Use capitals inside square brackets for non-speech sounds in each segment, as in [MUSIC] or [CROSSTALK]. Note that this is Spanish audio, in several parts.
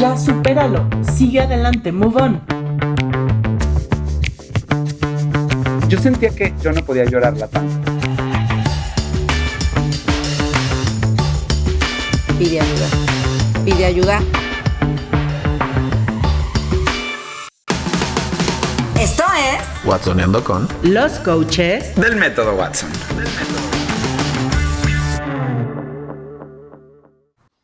Ya supéralo, sigue adelante, move on. Yo sentía que yo no podía llorarla tanto. Pide ayuda. Pide ayuda. Esto es Watsoneando con Los coaches Del método Watson.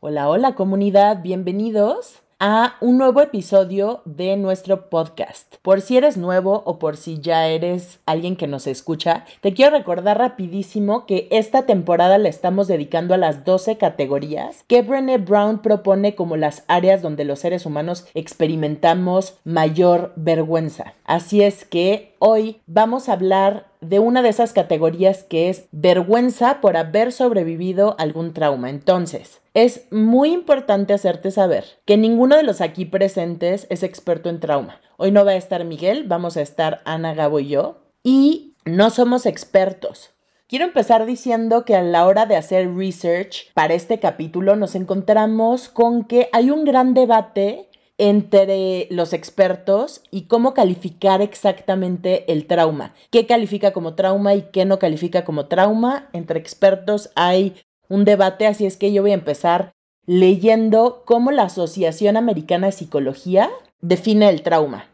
Hola, hola comunidad, bienvenidos a un nuevo episodio de nuestro podcast. Por si eres nuevo o por si ya eres alguien que nos escucha, te quiero recordar rapidísimo que esta temporada la estamos dedicando a las 12 categorías que Brené Brown propone como las áreas donde los seres humanos experimentamos mayor vergüenza. Así es que hoy vamos a hablar de una de esas categorías que es vergüenza por haber sobrevivido algún trauma. Entonces, es muy importante hacerte saber que ninguno de los aquí presentes es experto en trauma. Hoy no va a estar Miguel, vamos a estar Ana, Gabo y yo. Y no somos expertos. Quiero empezar diciendo que a la hora de hacer research para este capítulo nos encontramos con que hay un gran debate entre los expertos y cómo calificar exactamente el trauma. ¿Qué califica como trauma y qué no califica como trauma? Entre expertos hay un debate, así es que yo voy a empezar leyendo cómo la Asociación Americana de Psicología define el trauma.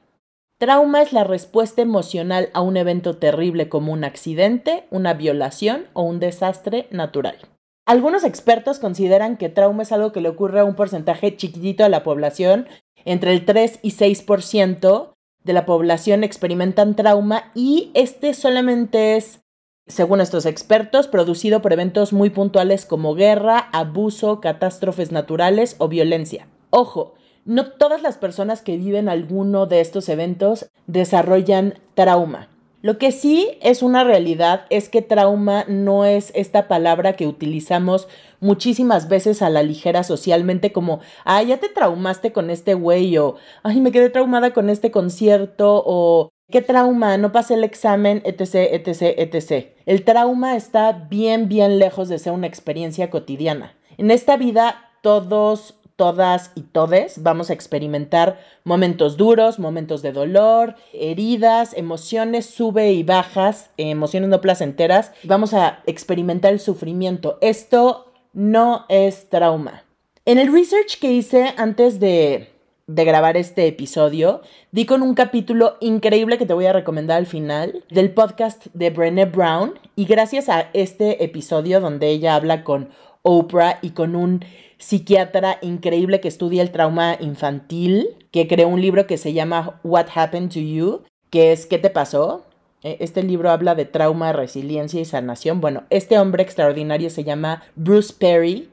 Trauma es la respuesta emocional a un evento terrible como un accidente, una violación o un desastre natural. Algunos expertos consideran que trauma es algo que le ocurre a un porcentaje chiquitito de la población, entre el 3 y 6% de la población experimentan trauma y este solamente es según estos expertos, producido por eventos muy puntuales como guerra, abuso, catástrofes naturales o violencia. Ojo, no todas las personas que viven alguno de estos eventos desarrollan trauma. Lo que sí es una realidad es que trauma no es esta palabra que utilizamos muchísimas veces a la ligera socialmente como, ay, ya te traumaste con este güey o, ay, me quedé traumada con este concierto o, qué trauma, no pasé el examen, etc., etc., etc. El trauma está bien, bien lejos de ser una experiencia cotidiana. En esta vida todos todas y todes vamos a experimentar momentos duros, momentos de dolor, heridas, emociones sube y bajas, emociones no placenteras. Vamos a experimentar el sufrimiento. Esto no es trauma. En el research que hice antes de, de grabar este episodio, di con un capítulo increíble que te voy a recomendar al final del podcast de Brené Brown y gracias a este episodio donde ella habla con Oprah y con un psiquiatra increíble que estudia el trauma infantil, que creó un libro que se llama What Happened to You, que es ¿Qué te pasó? E, este libro habla de trauma, resiliencia y sanación. Bueno, este hombre extraordinario se llama Bruce Perry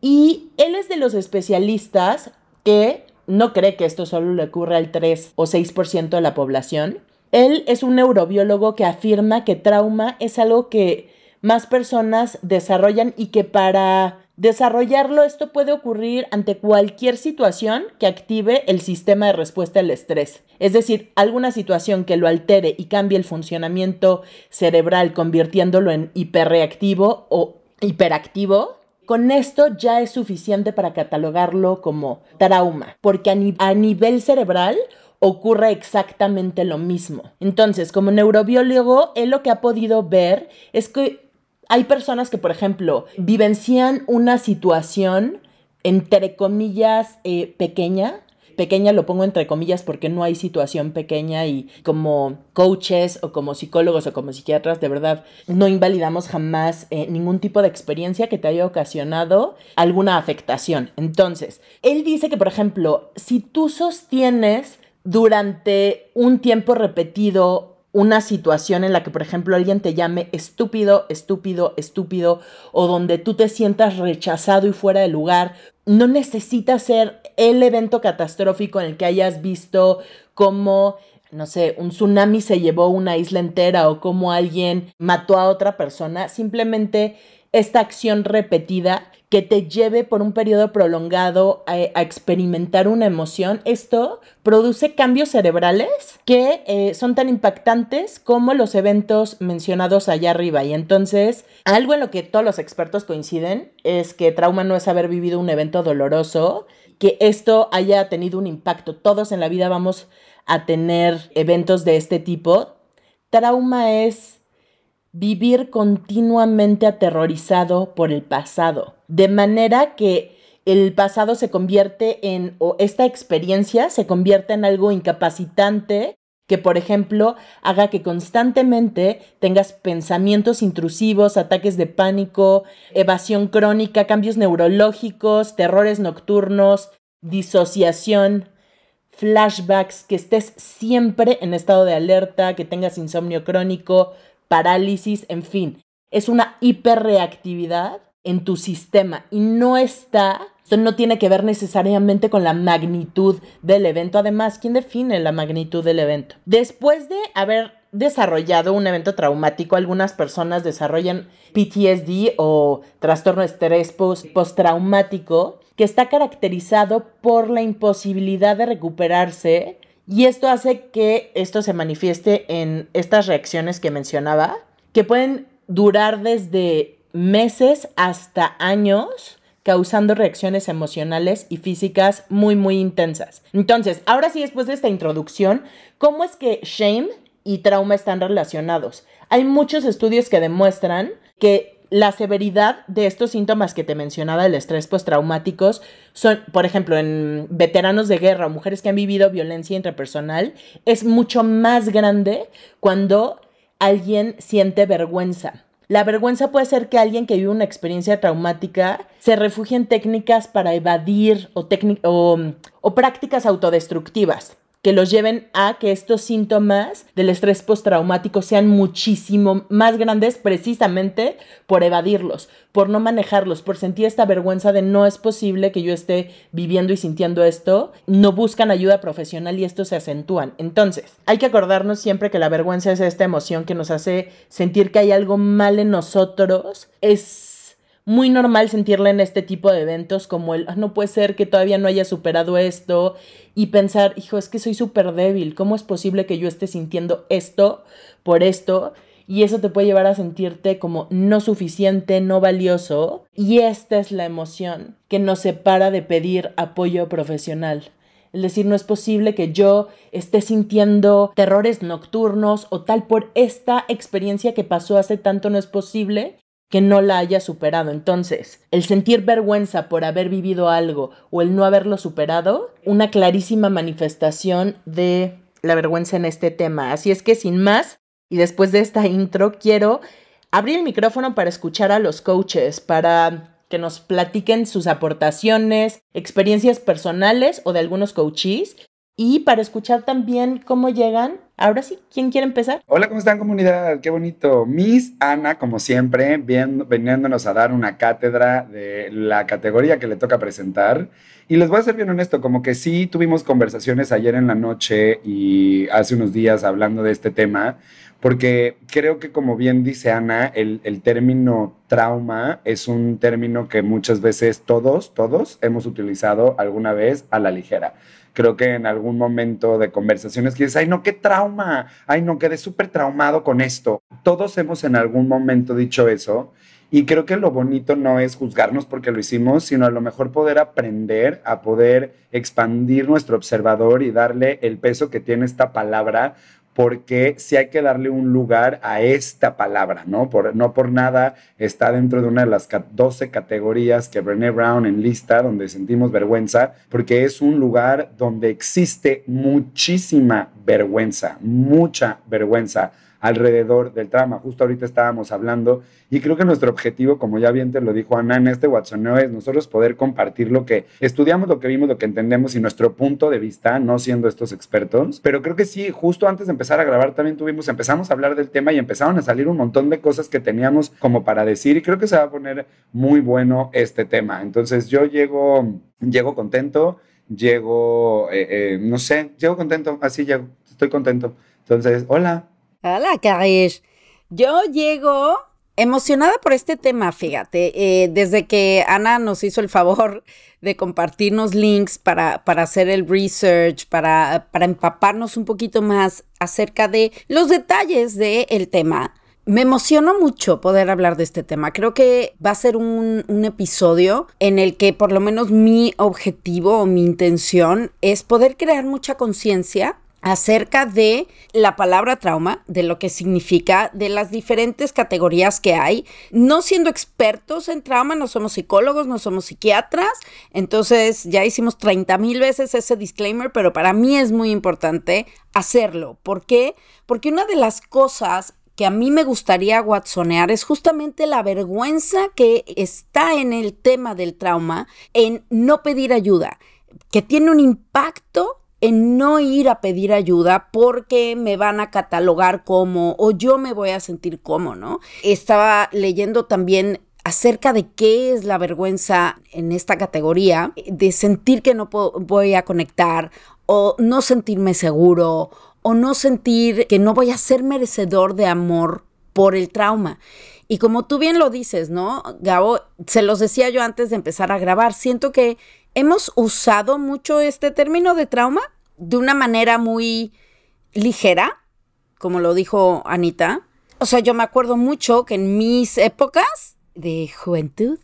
y él es de los especialistas que no cree que esto solo le ocurre al 3 o 6% de la población. Él es un neurobiólogo que afirma que trauma es algo que más personas desarrollan y que para desarrollarlo esto puede ocurrir ante cualquier situación que active el sistema de respuesta al estrés. Es decir, alguna situación que lo altere y cambie el funcionamiento cerebral convirtiéndolo en hiperreactivo o hiperactivo. Con esto ya es suficiente para catalogarlo como trauma, porque a, nivel cerebral ocurre exactamente lo mismo. Entonces, como neurobiólogo, él lo que ha podido ver es que hay personas que, por ejemplo, vivencian una situación, entre comillas, eh, pequeña. Pequeña lo pongo entre comillas porque no hay situación pequeña y como coaches o como psicólogos o como psiquiatras, de verdad, no invalidamos jamás eh, ningún tipo de experiencia que te haya ocasionado alguna afectación. Entonces, él dice que, por ejemplo, si tú sostienes durante un tiempo repetido una situación en la que, por ejemplo, alguien te llame estúpido, estúpido, estúpido, o donde tú te sientas rechazado y fuera de lugar, no necesita ser el evento catastrófico en el que hayas visto cómo, no sé, un tsunami se llevó una isla entera o cómo alguien mató a otra persona. Simplemente esta acción repetida que te lleve por un periodo prolongado a, experimentar una emoción, esto produce cambios cerebrales que eh, son tan impactantes como los eventos mencionados allá arriba. Y entonces, algo en lo que todos los expertos coinciden es que trauma no es haber vivido un evento doloroso, que esto haya tenido un impacto. Todos en la vida vamos a tener eventos de este tipo. Trauma es vivir continuamente aterrorizado por el pasado, de manera que el pasado se convierte en, o esta experiencia se convierte en algo incapacitante que, por ejemplo, haga que constantemente tengas pensamientos intrusivos, ataques de pánico, evasión crónica, cambios neurológicos, terrores nocturnos, disociación, flashbacks, que estés siempre en estado de alerta, que tengas insomnio crónico, parálisis, en fin, es una hiperreactividad en tu sistema y no está, esto no tiene que ver necesariamente con la magnitud del evento. Además, ¿quién define la magnitud del evento? Después de haber desarrollado un evento traumático, algunas personas desarrollan PTSD o trastorno de estrés postraumático, que está caracterizado por la imposibilidad de recuperarse y esto hace que esto se manifieste en estas reacciones que mencionaba, que pueden durar desde meses hasta años causando reacciones emocionales y físicas muy, muy intensas. Entonces, ahora sí, después de esta introducción, ¿cómo es que shame y trauma están relacionados? Hay muchos estudios que demuestran que la severidad de estos síntomas que te mencionaba del estrés postraumáticos son, por ejemplo, en veteranos de guerra o mujeres que han vivido violencia intrapersonal, es mucho más grande cuando alguien siente vergüenza. La vergüenza puede ser que alguien que vive una experiencia traumática se refugie en técnicas para evadir o, o, o prácticas autodestructivas que los lleven a que estos síntomas del estrés postraumático sean muchísimo más grandes precisamente por evadirlos, por no manejarlos, por sentir esta vergüenza de no es posible que yo esté viviendo y sintiendo esto, no buscan ayuda profesional y esto se acentúan. Entonces, hay que acordarnos siempre que la vergüenza es esta emoción que nos hace sentir que hay algo mal en nosotros, es muy normal sentirla en este tipo de eventos como el, ah, no puede ser que todavía no haya superado esto y pensar, hijo, es que soy súper débil, ¿cómo es posible que yo esté sintiendo esto por esto? Y eso te puede llevar a sentirte como no suficiente, no valioso. Y esta es la emoción que nos separa de pedir apoyo profesional. Es decir, no es posible que yo esté sintiendo terrores nocturnos o tal por esta experiencia que pasó hace tanto, no es posible que no la haya superado. Entonces, el sentir vergüenza por haber vivido algo o el no haberlo superado, una clarísima manifestación de la vergüenza en este tema. Así es que sin más, y después de esta intro, quiero abrir el micrófono para escuchar a los coaches, para que nos platiquen sus aportaciones, experiencias personales o de algunos coaches y para escuchar también cómo llegan. Ahora sí, ¿quién quiere empezar? Hola, ¿cómo están comunidad? Qué bonito. Miss Ana, como siempre, veniéndonos a dar una cátedra de la categoría que le toca presentar. Y les voy a ser bien honesto, como que sí tuvimos conversaciones ayer en la noche y hace unos días hablando de este tema, porque creo que como bien dice Ana, el, el término trauma es un término que muchas veces todos, todos hemos utilizado alguna vez a la ligera creo que en algún momento de conversaciones que dices, ay, no, qué trauma, ay, no, quedé súper traumado con esto. Todos hemos en algún momento dicho eso. Y creo que lo bonito no es juzgarnos porque lo hicimos, sino a lo mejor poder aprender a poder expandir nuestro observador y darle el peso que tiene esta palabra porque sí hay que darle un lugar a esta palabra, ¿no? Por, no por nada está dentro de una de las 12 categorías que Brené Brown enlista, donde sentimos vergüenza, porque es un lugar donde existe muchísima vergüenza, mucha vergüenza alrededor del trama. Justo ahorita estábamos hablando y creo que nuestro objetivo, como ya bien te lo dijo Ana en este Watsoneo, es nosotros poder compartir lo que estudiamos, lo que vimos, lo que entendemos y nuestro punto de vista, no siendo estos expertos. Pero creo que sí, justo antes de empezar a grabar también tuvimos, empezamos a hablar del tema y empezaron a salir un montón de cosas que teníamos como para decir y creo que se va a poner muy bueno este tema. Entonces yo llego, llego contento, llego, eh, eh, no sé, llego contento, así llego, estoy contento. Entonces, hola, Hola, Carish. Yo llego Emocionada por este tema, fíjate, eh, desde que Ana nos hizo el favor de compartirnos links para, para hacer el research, para, para, empaparnos un poquito más acerca de los detalles del tema. Me emocionó mucho poder hablar de este tema. Creo que va a ser un, un, episodio en el que por lo menos mi objetivo o mi intención es poder crear mucha conciencia acerca de la palabra trauma, de lo que significa, de las diferentes categorías que hay. No siendo expertos en trauma, no somos psicólogos, no somos psiquiatras, entonces ya hicimos 30 mil veces ese disclaimer, pero para mí es muy importante hacerlo. ¿Por qué? Porque una de las cosas que a mí me gustaría watsonear es justamente la vergüenza que está en el tema del trauma, en no pedir ayuda, que tiene un impacto en no ir a pedir ayuda porque me van a catalogar como o yo me voy a sentir como, ¿no? Estaba leyendo también acerca de qué es la vergüenza en esta categoría, de sentir que no voy a conectar o no sentirme seguro o no sentir que no voy a ser merecedor de amor por el trauma. Y como tú bien lo dices, ¿no, Gabo? Se los decía yo antes de empezar a grabar, siento que hemos usado mucho este término de trauma de una manera muy ligera, como lo dijo Anita. O sea, yo me acuerdo mucho que en mis épocas de juventud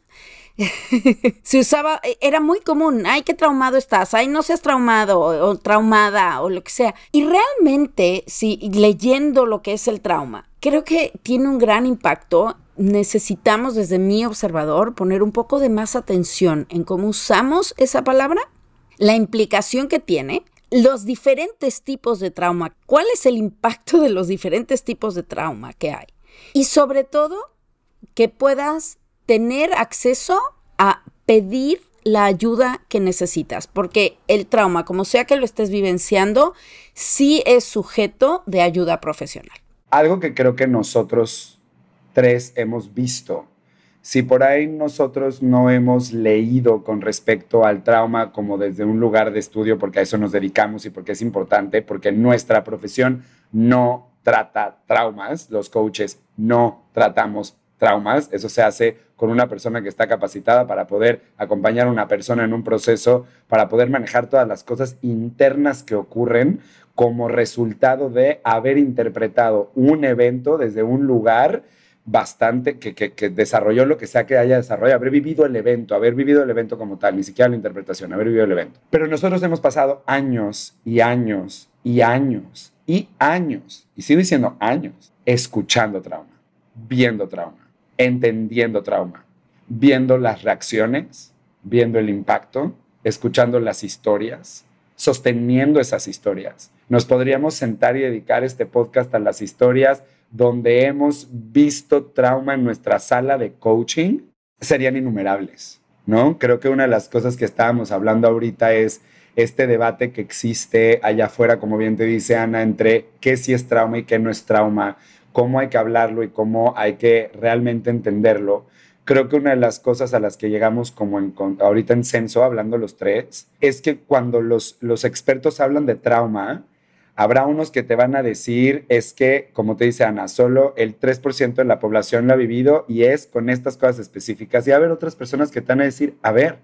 [LAUGHS] se usaba, era muy común, ay, qué traumado estás, ay, no seas traumado o, o, traumada o lo que sea. Y realmente, si leyendo lo que es el trauma, creo que tiene un gran impacto necesitamos desde mi observador poner un poco de más atención en cómo usamos esa palabra, la implicación que tiene, los diferentes tipos de trauma, cuál es el impacto de los diferentes tipos de trauma que hay. Y sobre todo, que puedas tener acceso a pedir la ayuda que necesitas, porque el trauma, como sea que lo estés vivenciando, sí es sujeto de ayuda profesional. Algo que creo que nosotros tres hemos visto. Si por ahí nosotros no hemos leído con respecto al trauma como desde un lugar de estudio, porque a eso nos dedicamos y porque es importante, porque nuestra profesión no trata traumas, los coaches no tratamos traumas, eso se hace con una persona que está capacitada para poder acompañar a una persona en un proceso, para poder manejar todas las cosas internas que ocurren como resultado de haber interpretado un evento desde un lugar bastante, que, que, desarrolló lo que sea que haya desarrollado, haber vivido el evento, haber vivido el evento como tal, ni siquiera la interpretación, haber vivido el evento. Pero nosotros hemos pasado años y años y años y años, y sigo diciendo años, escuchando trauma, viendo trauma, entendiendo trauma, viendo las reacciones, viendo el impacto, escuchando las historias, sosteniendo esas historias. Nos podríamos sentar y dedicar este podcast a las historias donde hemos visto trauma en nuestra sala de coaching serían innumerables, ¿no? Creo que una de las cosas que estábamos hablando ahorita es este debate que existe allá afuera, como bien te dice Ana, entre qué sí es trauma y qué no es trauma, cómo hay que hablarlo y cómo hay que realmente entenderlo. Creo que una de las cosas a las que llegamos como en, ahorita en censo, hablando los tres, es que cuando los, los expertos hablan de trauma, Habrá unos que te van a decir es que, como te dice Ana, solo el 3% de la población lo ha vivido y es con estas cosas específicas. Y haber otras personas que te van a decir, a ver,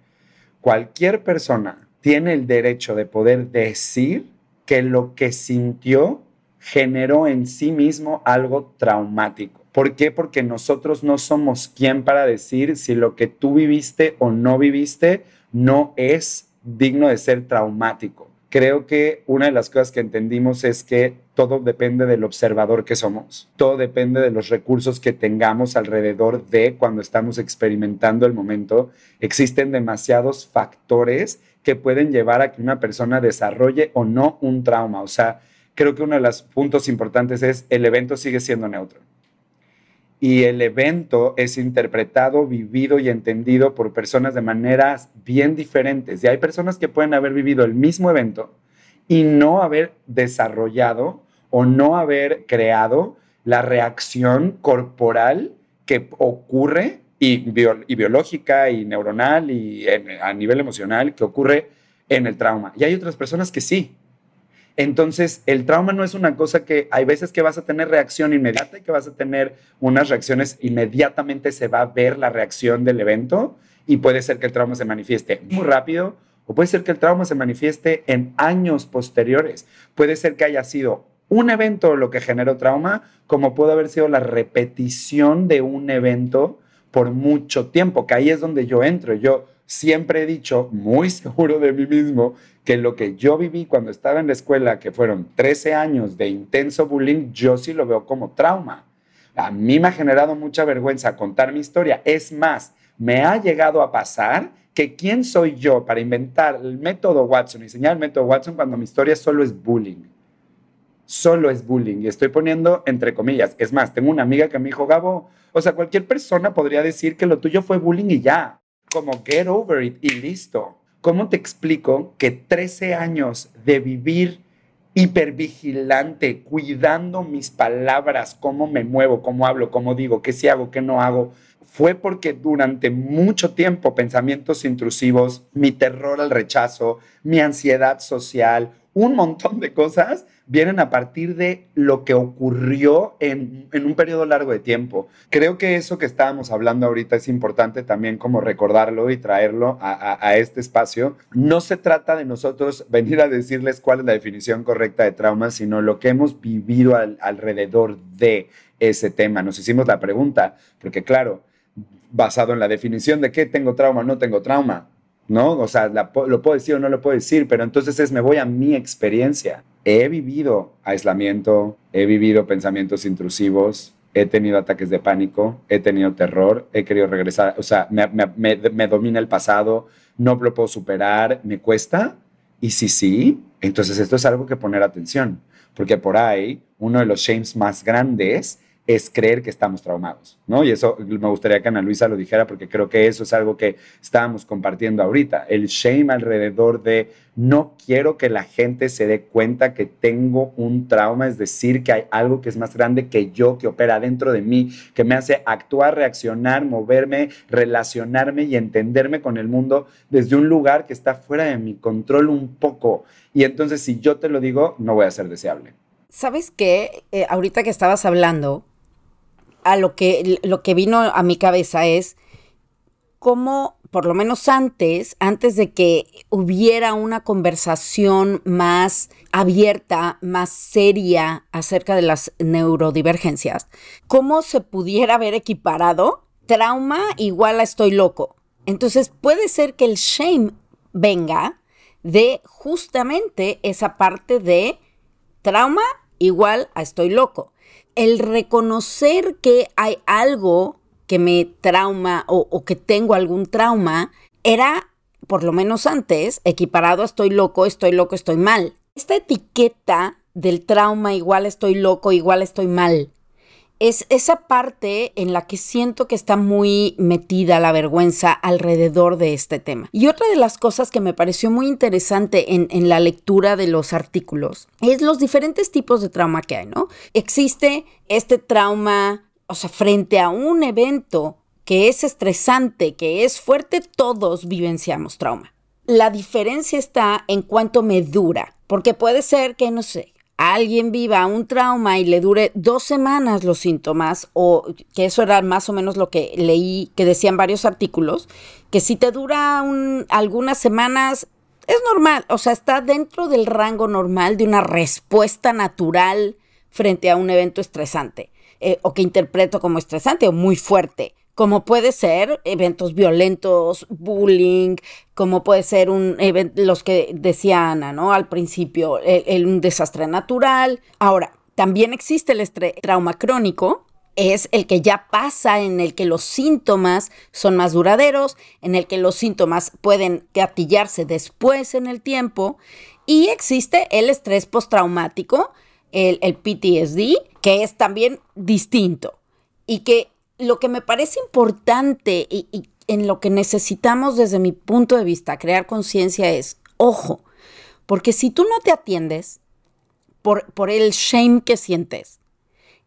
cualquier persona tiene el derecho de poder decir que lo que sintió generó en sí mismo algo traumático. ¿Por qué? Porque nosotros no somos quien para decir si lo que tú viviste o no viviste no es digno de ser traumático creo que una de las cosas que entendimos es que todo depende del observador que somos, todo depende de los recursos que tengamos alrededor de cuando estamos experimentando el momento. Existen demasiados factores que pueden llevar a que una persona desarrolle o no un trauma. O sea, creo que uno de los puntos importantes es el evento sigue siendo neutro y el evento es interpretado, vivido y entendido por personas de maneras bien diferentes. Y hay personas que pueden haber vivido el mismo evento y no haber desarrollado o no haber creado la reacción corporal que ocurre y, biológica y neuronal y a nivel emocional que ocurre en el trauma. Y hay otras personas que sí. Entonces, el trauma no es una cosa que hay veces que vas a tener reacción inmediata y que vas a tener unas reacciones, inmediatamente se va a ver la reacción del evento y puede ser que el trauma se manifieste muy rápido o puede ser que el trauma se manifieste en años posteriores. Puede ser que haya sido un evento lo que generó trauma, como puede haber sido la repetición de un evento por mucho tiempo, que ahí es donde yo entro. Yo siempre he dicho, muy [LAUGHS] seguro de mí mismo, que lo que yo viví cuando estaba en la escuela, que fueron 13 años de intenso bullying, yo sí lo veo como trauma. A mí me ha generado mucha vergüenza contar mi historia. Es más, me ha llegado a pasar que quién soy yo para inventar el método Watson, enseñar el método Watson cuando mi historia solo es bullying. Solo es bullying. Y estoy poniendo entre comillas. Es más, tengo una amiga que me dijo, Gabo, o sea, cualquier persona podría decir que lo tuyo fue bullying y ya. Como get over it y listo. ¿Cómo te explico que 13 años de vivir hipervigilante, cuidando mis palabras, cómo me muevo, cómo hablo, cómo digo, qué sí hago, qué no hago, fue porque durante mucho tiempo pensamientos intrusivos, mi terror al rechazo, mi ansiedad social, un montón de cosas vienen a partir de lo que ocurrió en, un periodo largo de tiempo. Creo que eso que estábamos hablando ahorita es importante también como recordarlo y traerlo a, este espacio. No se trata de nosotros venir a decirles cuál es la definición correcta de trauma, sino lo que hemos vivido alrededor de ese tema. Nos hicimos la pregunta, porque claro, basado en la definición de qué tengo trauma no tengo trauma, ¿no? O sea, lo puedo decir o no lo puedo decir, pero entonces es me voy a mi experiencia. He vivido aislamiento, he vivido pensamientos intrusivos, he tenido ataques de pánico, he tenido terror, he querido regresar, o sea, me, me domina el pasado, no lo puedo superar, me cuesta. Y si sí, entonces esto es algo que poner atención, porque por ahí uno de los shames más grandes es creer que estamos traumados, ¿no? Y eso me gustaría que Ana Luisa lo dijera porque creo que eso es algo que estábamos compartiendo ahorita, el shame alrededor de no quiero que la gente se dé cuenta que tengo un trauma, es decir, que hay algo que es más grande que yo, que opera dentro de mí, que me hace actuar, reaccionar, moverme, relacionarme y entenderme con el mundo desde un lugar que está fuera de mi control un poco. Y entonces si yo te lo digo, no voy a ser deseable. ¿Sabes qué? Eh, ahorita que estabas hablando, a lo que, lo que vino a mi cabeza es cómo, por lo menos antes, antes de que hubiera una conversación más abierta, más seria acerca de las neurodivergencias, cómo se pudiera haber equiparado trauma igual a estoy loco. Entonces puede ser que el shame venga de justamente esa parte de trauma igual a estoy loco el reconocer que hay algo que me trauma o, que tengo algún trauma era, por lo menos antes, equiparado a estoy loco, estoy loco, estoy mal. Esta etiqueta del trauma igual estoy loco, igual estoy mal, es esa parte en la que siento que está muy metida la vergüenza alrededor de este tema. Y otra de las cosas que me pareció muy interesante en, en, la lectura de los artículos es los diferentes tipos de trauma que hay, ¿no? Existe este trauma, o sea, frente a un evento que es estresante, que es fuerte, todos vivenciamos trauma. La diferencia está en cuánto me dura, porque puede ser que, no sé, alguien viva un trauma y le dure dos semanas los síntomas, o que eso era más o menos lo que leí, que decían varios artículos, que si te dura algunas semanas, es normal, o sea, está dentro del rango normal de una respuesta natural frente a un evento estresante, eh, o que interpreto como estresante o muy fuerte como puede ser eventos violentos, bullying, como puede ser los que decía Ana, ¿no? Al principio, el, un desastre natural. Ahora, también existe el trauma crónico, es el que ya pasa, en el que los síntomas son más duraderos, en el que los síntomas pueden gatillarse después en el tiempo. Y existe el estrés postraumático, el PTSD, que es también distinto y que lo que me parece importante y, en lo que necesitamos desde mi punto de vista crear conciencia es, ojo, porque si tú no te atiendes por, por el shame que sientes,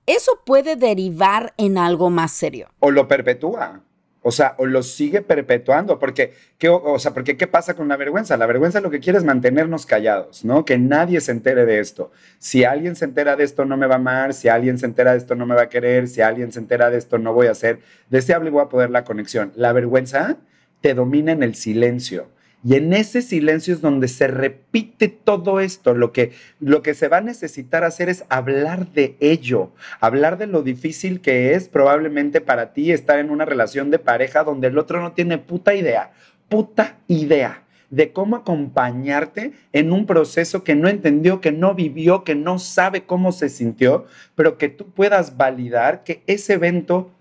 eso puede derivar en algo más serio. O lo perpetúa. O sea, o lo sigue perpetuando, porque ¿qué, o sea, porque ¿qué pasa con la vergüenza? La vergüenza lo que quiere es mantenernos callados, ¿no? Que nadie se entere de esto. Si alguien se entera de esto, no me va a amar, si alguien se entera de esto, no me va a querer, si alguien se entera de esto, no voy a ser deseable y voy a poder la conexión. La vergüenza te domina en el silencio. Y en ese silencio es donde se repite todo esto. Lo que, lo que se va a necesitar hacer es hablar de ello, hablar de lo difícil que es probablemente para ti estar en una relación de pareja donde el otro no tiene puta idea, puta idea de cómo acompañarte en un proceso que no entendió, que no vivió, que no sabe cómo se sintió, pero que tú puedas validar que ese evento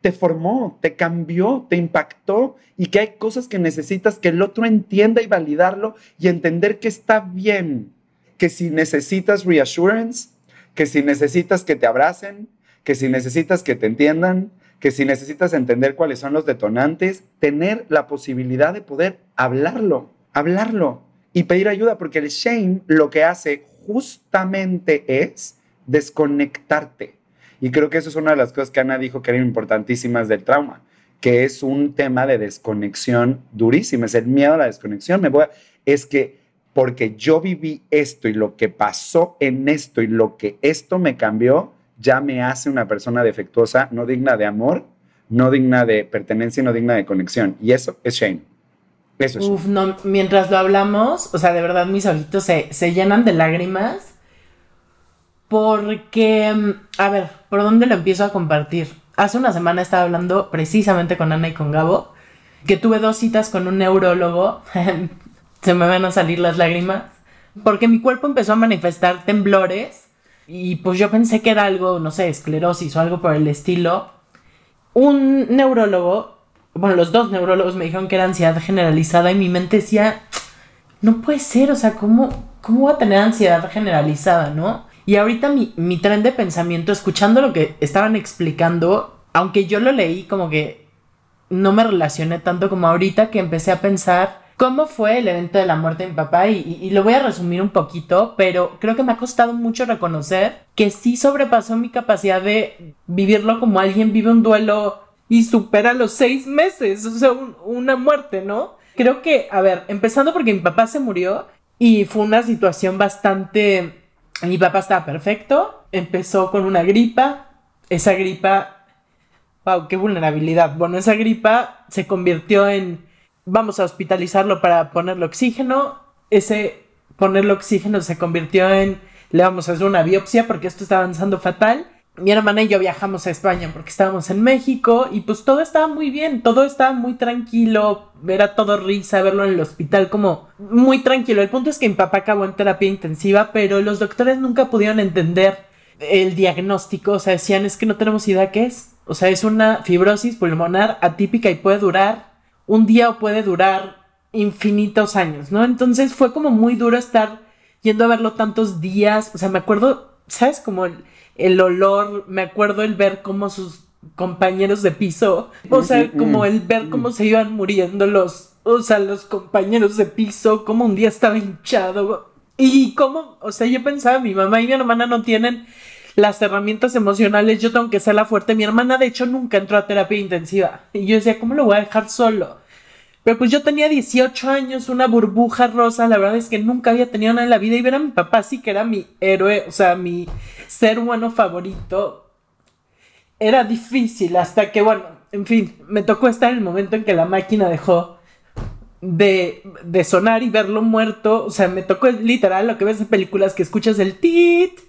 te formó, te cambió, te impactó y que hay cosas que necesitas que el otro entienda y validarlo y entender que está bien, que si necesitas reassurance, que si necesitas que te abracen, que si necesitas que te entiendan, que si necesitas entender cuáles son los detonantes, tener la posibilidad de poder hablarlo, hablarlo y pedir ayuda, porque el shame lo que hace justamente es desconectarte y creo que eso es una de las cosas que Ana dijo que eran importantísimas del trauma, que es un tema de desconexión durísima, es el miedo a la desconexión. Me voy es que porque yo viví esto y lo que pasó en esto y lo que esto me cambió, ya me hace una persona defectuosa, no digna de amor, no digna de pertenencia y no digna de conexión. Y eso es shame. Eso es Uf, no, mientras lo hablamos, o sea, de verdad mis ojitos se, se llenan de lágrimas porque, mm, a ver, ¿por dónde lo empiezo a compartir? Hace una semana estaba hablando precisamente con Ana y con Gabo, que tuve dos citas con un neurólogo, [LAUGHS] se me van a salir las lágrimas, porque mi cuerpo empezó a manifestar temblores y pues yo pensé que era algo, no sé, esclerosis o algo por el estilo. Un neurólogo, bueno, los dos neurólogos me dijeron que era ansiedad generalizada y mi mente decía, no puede ser, o sea, ¿cómo, cómo voy a tener ansiedad generalizada, no? Y ahorita mi, mi tren de pensamiento, escuchando lo que estaban explicando, aunque yo lo leí como que no me relacioné tanto como ahorita que empecé a pensar cómo fue el evento de la muerte de mi papá y, lo voy a resumir un poquito, pero creo que me ha costado mucho reconocer que sí sobrepasó mi capacidad de vivirlo como alguien vive un duelo y supera los seis meses, o sea, una muerte, ¿no? Creo que, a ver, empezando porque mi papá se murió y fue una situación bastante mi papá estaba perfecto, empezó con una gripa, esa gripa, wow, qué vulnerabilidad. Bueno, esa gripa se convirtió en, vamos a hospitalizarlo para ponerle oxígeno, ese ponerle oxígeno se convirtió en, le vamos a hacer una biopsia porque esto está avanzando fatal mi hermana y yo viajamos a España porque estábamos en México y pues todo estaba muy bien, todo estaba muy tranquilo, era todo risa, verlo en el hospital como muy tranquilo. El punto es que mi papá acabó en terapia intensiva, pero los doctores nunca pudieron entender el diagnóstico, o sea, decían es que no tenemos idea qué es. O sea, es una fibrosis pulmonar atípica y puede durar un día o puede durar infinitos años, ¿no? Entonces fue como muy duro estar yendo a verlo tantos días, o sea, me acuerdo, ¿sabes? Como el el olor, me acuerdo el ver cómo sus compañeros de piso, o sea, como el ver cómo se iban muriendo los, o sea, los compañeros de piso, como un día estaba hinchado y cómo, o sea, yo pensaba, mi mamá y mi hermana no tienen las herramientas emocionales, yo tengo que ser la fuerte, mi hermana de hecho nunca entró a terapia intensiva y yo decía, ¿cómo lo voy a dejar solo? Pero pues yo tenía 18 años, una burbuja rosa, la verdad es que nunca había tenido nada en la vida y ver a mi papá sí que era mi héroe, o sea, mi ser humano favorito. Era difícil hasta que, bueno, en fin, me tocó estar en el momento en que la máquina dejó de, de sonar y verlo muerto. O sea, me tocó literal lo que ves en películas que escuchas el tit.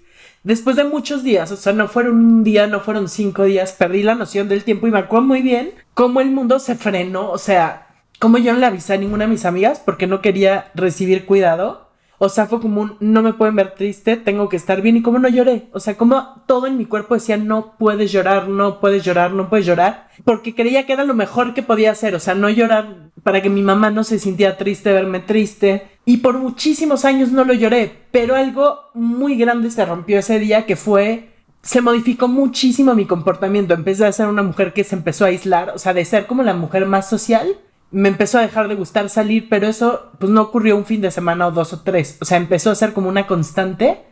Después de muchos días, o sea, no fueron un día, no fueron cinco días, perdí la noción del tiempo y me acuerdo muy bien cómo el mundo se frenó, o sea, como yo no le avisé a ninguna de mis amigas porque no quería recibir cuidado. O sea, fue como un no me pueden ver triste, tengo que estar bien y como no lloré. O sea, como todo en mi cuerpo decía no puedes llorar, no puedes llorar, no puedes llorar. Porque creía que era lo mejor que podía hacer. O sea, no llorar para que mi mamá no se sintiera triste, verme triste. Y por muchísimos años no lo lloré. Pero algo muy grande se rompió ese día que fue se modificó muchísimo mi comportamiento. Empecé a ser una mujer que se empezó a aislar, o sea, de ser como la mujer más social me empezó a dejar de gustar salir, pero eso pues no ocurrió un fin de semana o dos o tres, o sea, empezó a ser como una constante.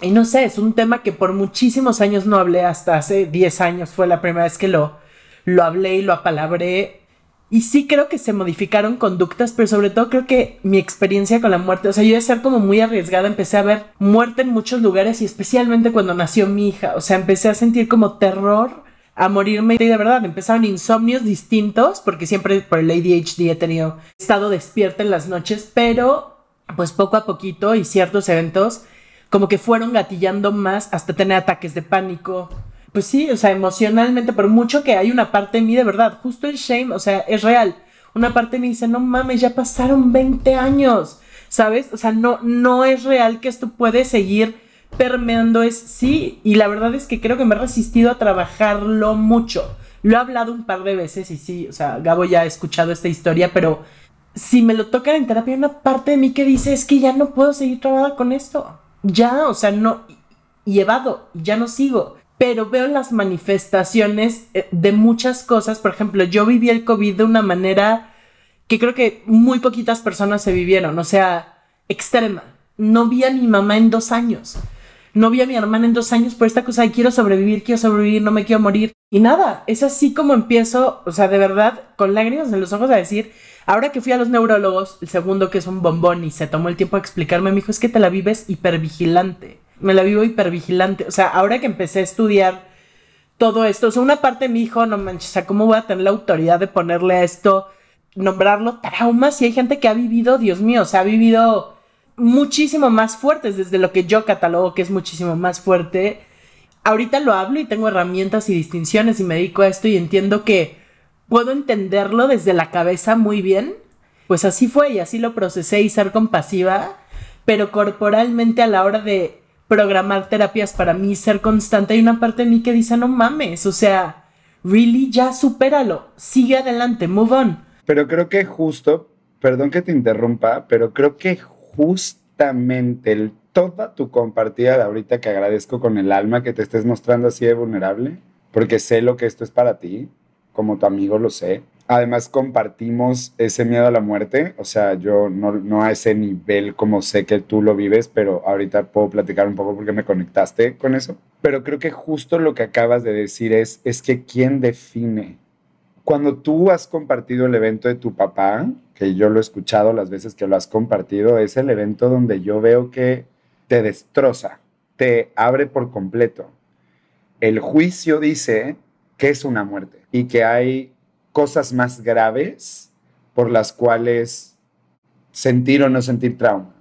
Y no sé, es un tema que por muchísimos años no hablé, hasta hace 10 años fue la primera vez que lo, lo hablé y lo apalabré. Y sí creo que se modificaron conductas, pero sobre todo creo que mi experiencia con la muerte, o sea, yo de ser como muy arriesgada, empecé a ver muerte en muchos lugares y especialmente cuando nació mi hija, o sea, empecé a sentir como terror a morirme y de verdad empezaron insomnios distintos, porque siempre por el ADHD he tenido estado despierta en las noches, pero pues poco a poquito y ciertos eventos como que fueron gatillando más hasta tener ataques de pánico, pues sí, o sea, emocionalmente, por mucho que hay una parte de mí de verdad, justo el shame, o sea, es real. Una parte de mí dice, no mames, ya pasaron 20 años, ¿sabes? O sea, no, no es real que esto puede seguir permeando, es sí, y la verdad es que creo que me he resistido a trabajarlo mucho. Lo he hablado un par de veces y sí, o sea, Gabo ya ha escuchado esta historia, pero si me lo tocan en terapia, una parte de mí que dice, es que ya no puedo seguir trabajando con esto. Ya, o sea, no, llevado, ya no sigo pero veo las manifestaciones eh, de muchas cosas. Por ejemplo, yo viví el COVID de una manera que creo que muy poquitas personas se vivieron, o sea, extrema. No vi a mi mamá en dos años. No vi a mi hermana en dos años por esta cosa de quiero sobrevivir, quiero sobrevivir, no me quiero morir. Y nada, es así como empiezo, o sea, de verdad, con lágrimas en los ojos a decir, ahora que fui a los neurólogos, el segundo que es un bombón y se tomó el tiempo a explicarme, me dijo, es que te la vives hipervigilante me la vivo hipervigilante. O sea, ahora que empecé a estudiar todo esto, o sea, una parte de mi hijo, no manches, o sea, ¿cómo voy a tener la autoridad de ponerle a esto, nombrarlo trauma si hay gente que ha vivido, Dios mío, o sea, ha vivido muchísimo más fuertes desde lo que yo catalogo que es muchísimo más fuerte. Ahorita lo hablo y tengo herramientas y distinciones y me dedico a esto y entiendo que puedo entenderlo desde la cabeza muy bien. Pues así fue y así lo procesé y ser compasiva, pero corporalmente a la hora de programar terapias para mí, ser constante. Hay una parte de mí que dice, no mames, o sea, really, ya supéralo, sigue adelante, move on. Pero creo que justo, perdón que te interrumpa, pero creo que justamente el, toda tu compartida de ahorita que agradezco con el alma que te estés mostrando así de vulnerable, porque sé lo que esto es para ti, como tu amigo lo sé, Además compartimos ese miedo a la muerte, o sea, yo no, no, a ese nivel como sé que tú lo vives, pero ahorita puedo platicar un poco porque me conectaste con eso. Pero creo que justo lo que acabas de decir es, es que ¿quién define? Cuando tú has compartido el evento de tu papá, que yo lo he escuchado las veces que lo has compartido, es el evento donde yo veo que te destroza, te abre por completo. El juicio dice que es una muerte y que hay cosas más graves por las cuales sentir o no sentir trauma.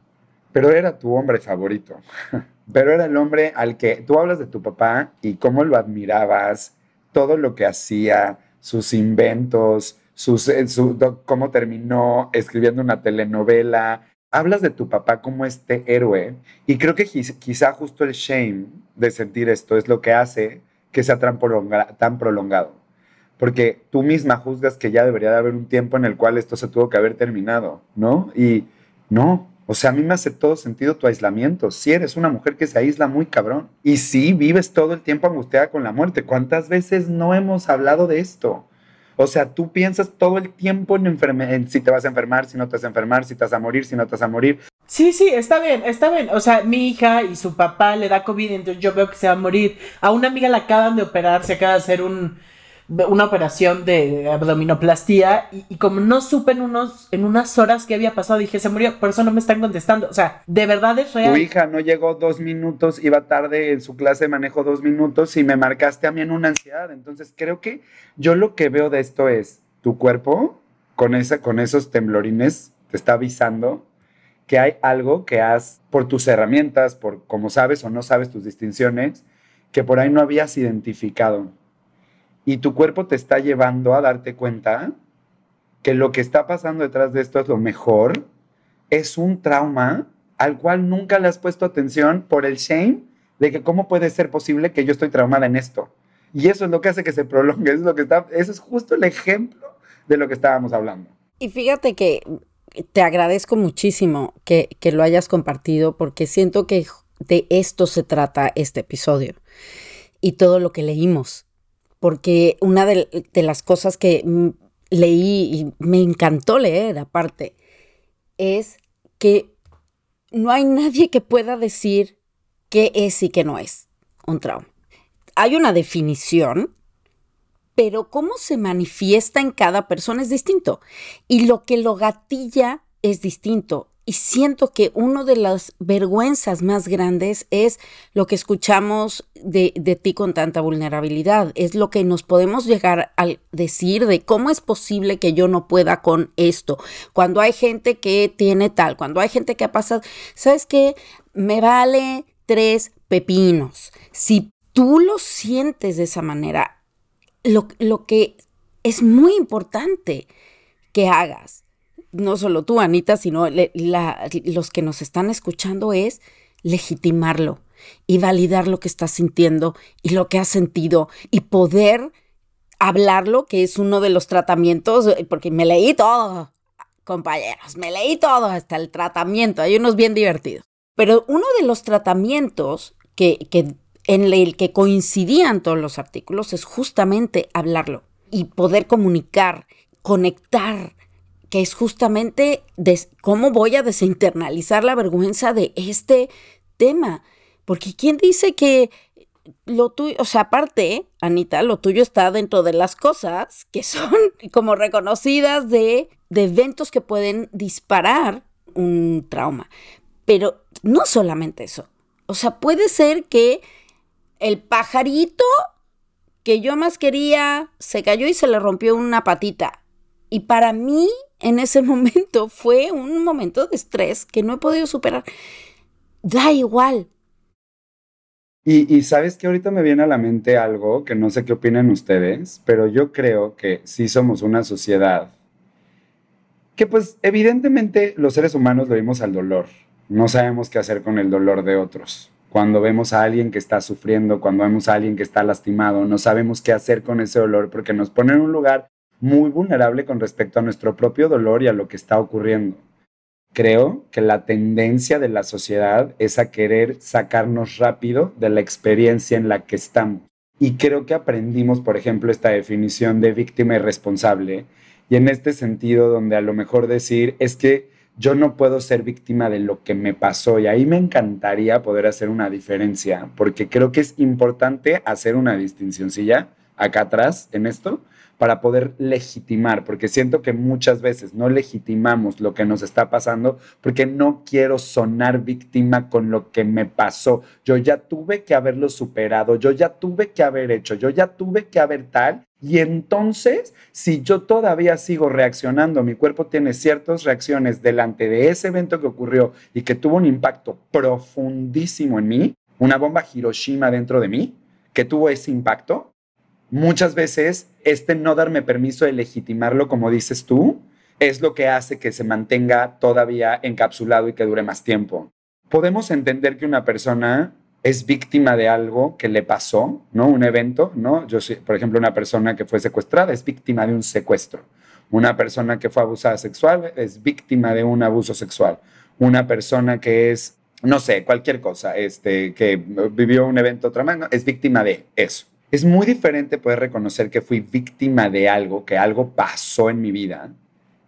Pero era tu hombre favorito. [LAUGHS] Pero era el hombre al que tú hablas de tu papá y cómo lo admirabas, todo lo que hacía, sus inventos, sus, eh, cómo terminó escribiendo una telenovela. Hablas de tu papá como este héroe y creo que quizá justo el shame de sentir esto es lo que hace que sea tan prolongado porque tú misma juzgas que ya debería de haber un tiempo en el cual esto se tuvo que haber terminado, ¿no? Y no, o sea, a mí me hace todo sentido tu aislamiento. Si eres una mujer que se aísla muy cabrón y si vives todo el tiempo angustiada con la muerte, ¿cuántas veces no hemos hablado de esto? O sea, tú piensas todo el tiempo en, en si te vas a enfermar, si no te vas a enfermar, si te vas a morir, si no te vas a morir. Sí, sí, está bien, está bien. O sea, mi hija y su papá le da COVID, entonces yo veo que se va a morir. A una amiga la acaban de operar, se acaba de hacer un, una operación de abdominoplastía y, como no supe en, unos, en unas horas que había pasado, dije, se murió, por eso no me están contestando. O sea, de verdad es real. Tu hija no llegó dos minutos, iba tarde en su clase de manejo dos minutos y me marcaste a mí en una ansiedad. Entonces creo que yo lo que veo de esto es tu cuerpo con, esa, con esos temblorines te está avisando que hay algo que has, por tus herramientas, por cómo sabes o no sabes tus distinciones, que por ahí no habías identificado y tu cuerpo te está llevando a darte cuenta que lo que está pasando detrás de esto es lo mejor, es un trauma al cual nunca le has puesto atención por el shame de que cómo puede ser posible que yo estoy traumada en esto. Y eso es lo que hace que se prolongue, es lo que está, eso es justo el ejemplo de lo que estábamos hablando. Y fíjate que te agradezco muchísimo que, que lo hayas compartido porque siento que de esto se trata este episodio y todo lo que leímos porque una de, las cosas que leí y me encantó leer aparte es que no hay nadie que pueda decir qué es y qué no es un trauma. Hay una definición, pero cómo se manifiesta en cada persona es distinto. Y lo que lo gatilla es distinto. Y siento que una de las vergüenzas más grandes es lo que escuchamos de, de, ti con tanta vulnerabilidad. Es lo que nos podemos llegar a decir de cómo es posible que yo no pueda con esto. Cuando hay gente que tiene tal, cuando hay gente que ha pasado, ¿sabes qué? Me vale tres pepinos. Si tú lo sientes de esa manera, lo, lo que es muy importante que hagas no solo tú, Anita, sino los que nos están escuchando es legitimarlo y validar lo que estás sintiendo y lo que has sentido y poder hablarlo, que es uno de los tratamientos, porque me leí todo, compañeros, me leí todo hasta el tratamiento, hay unos bien divertidos. Pero uno de los tratamientos que, que en el que coincidían todos los artículos es justamente hablarlo y poder comunicar, conectar, que es justamente cómo voy a desinternalizar la vergüenza de este tema. Porque ¿quién dice que lo tuyo, o sea, aparte, Anita, lo tuyo está dentro de las cosas que son [LAUGHS] como reconocidas de, de eventos que pueden disparar un trauma. Pero no solamente eso. O sea, puede ser que el pajarito que yo más quería se cayó y se le rompió una patita. Y para mí en ese [LAUGHS] momento fue un momento de estrés que no he podido superar. Da igual. Y, sabes que ahorita me viene a la mente algo que no sé qué opinan ustedes, pero yo creo que sí somos una sociedad que pues evidentemente los seres humanos lo vimos al dolor. No sabemos qué hacer con el dolor de otros. Cuando vemos a alguien que está sufriendo, cuando vemos a alguien que está lastimado, no sabemos qué hacer con ese dolor porque nos pone en un lugar muy vulnerable con respecto a nuestro propio dolor y a lo que está ocurriendo. Creo que la tendencia de la sociedad es a querer sacarnos rápido de la experiencia en la que estamos. Y creo que aprendimos, por ejemplo, esta definición de víctima y responsable. Y en este sentido, donde a lo mejor decir es que yo no puedo ser víctima de lo que me pasó. Y ahí me encantaría poder hacer una diferencia, porque creo que es importante hacer una distinción. ya acá atrás en esto, para poder legitimar, porque siento que muchas veces no legitimamos lo que nos está pasando porque no quiero sonar víctima con lo que me pasó. Yo ya tuve que haberlo superado, yo ya tuve que haber hecho, yo ya tuve que haber tal. Y entonces, si yo todavía sigo reaccionando, mi cuerpo tiene ciertas reacciones delante de ese evento que ocurrió y que tuvo un impacto profundísimo en mí, una bomba Hiroshima dentro de mí, que tuvo ese impacto, muchas veces este no darme permiso de legitimarlo, como dices tú, es lo que hace que se mantenga todavía encapsulado y que dure más tiempo. Podemos entender que una persona es víctima de algo que le pasó, ¿no? Un evento, ¿no? Yo soy, por ejemplo, una persona que fue secuestrada es víctima de un secuestro. Una persona que fue abusada sexual es víctima de un abuso sexual. Una persona que es, no sé, cualquier cosa, este, que vivió un evento traumático, es víctima de eso. Es muy diferente poder reconocer que fui víctima de algo, que algo pasó en mi vida,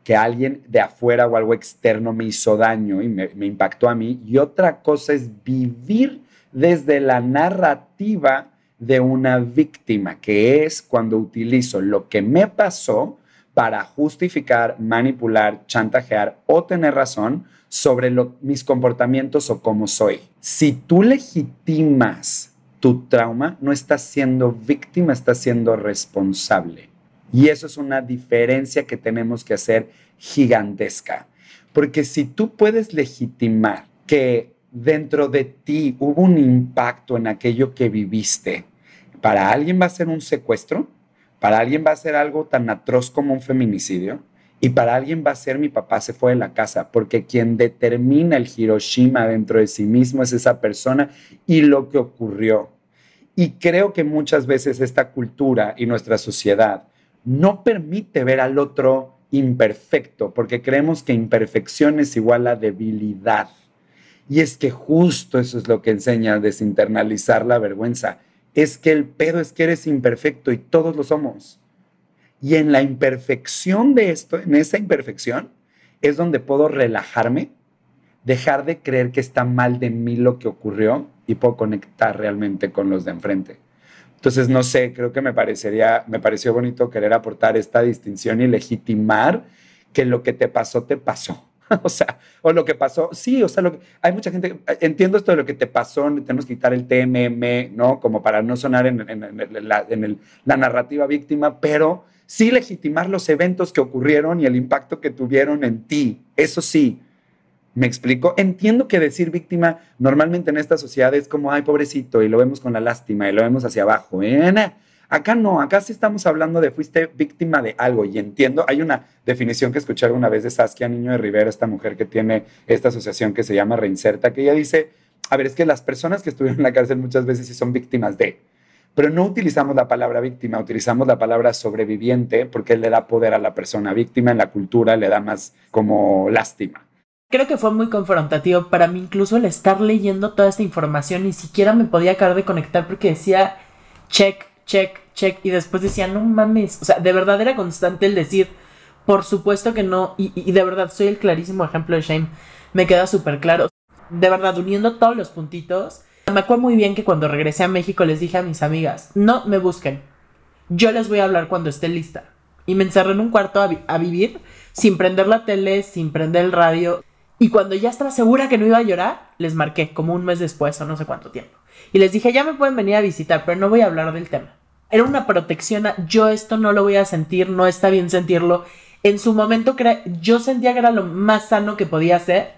que alguien de afuera o algo externo me hizo daño y me, impactó a mí. Y otra cosa es vivir desde la narrativa de una víctima, que es cuando utilizo lo que me pasó para justificar, manipular, chantajear o tener razón sobre mis comportamientos o cómo soy. Si tú legitimas tu trauma, no estás siendo víctima, estás siendo responsable. Y eso es una diferencia que tenemos que hacer gigantesca. Porque si tú puedes legitimar que dentro de ti hubo un impacto en aquello que viviste, para alguien va a ser un secuestro, para alguien va a ser algo tan atroz como un feminicidio, y para alguien va a ser mi papá se fue de la casa, porque quien determina el Hiroshima dentro de sí mismo es esa persona y lo que ocurrió. Y creo que muchas veces esta cultura y nuestra sociedad no permite ver al otro imperfecto, porque creemos que imperfección es igual a debilidad. Y es que justo eso es lo que enseña desinternalizar la vergüenza. Es que el pedo es que eres imperfecto y todos lo somos. Y en la imperfección de esto, en esa imperfección, es donde puedo relajarme, dejar de creer que está mal de mí lo que ocurrió y puedo conectar realmente con los de enfrente. Entonces, no sé, creo que me parecería, me pareció bonito querer aportar esta distinción y legitimar que lo que te pasó, te pasó. [LAUGHS] o sea, o lo que pasó, sí, o sea, lo que, hay mucha gente, entiendo esto de lo que te pasó, tenemos que quitar el TMM, ¿no? Como para no sonar en, la, en la narrativa víctima, pero sí legitimar los eventos que ocurrieron y el impacto que tuvieron en ti, eso sí. ¿Me explico? Entiendo que decir víctima normalmente en esta sociedad es como, ay, pobrecito, y lo vemos con la lástima y lo vemos hacia abajo. ¿eh? Acá no, acá sí estamos hablando de fuiste víctima de algo y entiendo, hay una definición que escuché alguna vez de Saskia Niño de Rivera, esta mujer que tiene esta asociación que se llama Reinserta, que ella dice, a ver, es que las personas que estuvieron en la cárcel muchas veces sí son víctimas de, pero no utilizamos la palabra víctima, utilizamos la palabra sobreviviente porque le da poder a la persona víctima en la cultura, le da más como lástima creo que fue muy confrontativo para mí incluso el estar leyendo toda esta información, ni siquiera me podía acabar de conectar porque decía check, check, check y después decía no mames, o sea, de verdad era constante el decir, por supuesto que no, y, de verdad soy el clarísimo ejemplo de Shame, me queda súper claro, de verdad uniendo todos los puntitos, me acuerdo muy bien que cuando regresé a México les dije a mis amigas, no me busquen, yo les voy a hablar cuando esté lista. Y me encerré en un cuarto a, a vivir sin prender la tele, sin prender el radio y cuando ya estaba segura que no iba a llorar, les marqué como un mes después o no sé cuánto tiempo. Y les dije, ya me pueden venir a visitar, pero no voy a hablar del tema. Era una protección a, yo esto no lo voy a sentir, no está bien sentirlo. En su momento yo sentía que era lo más sano que podía hacer,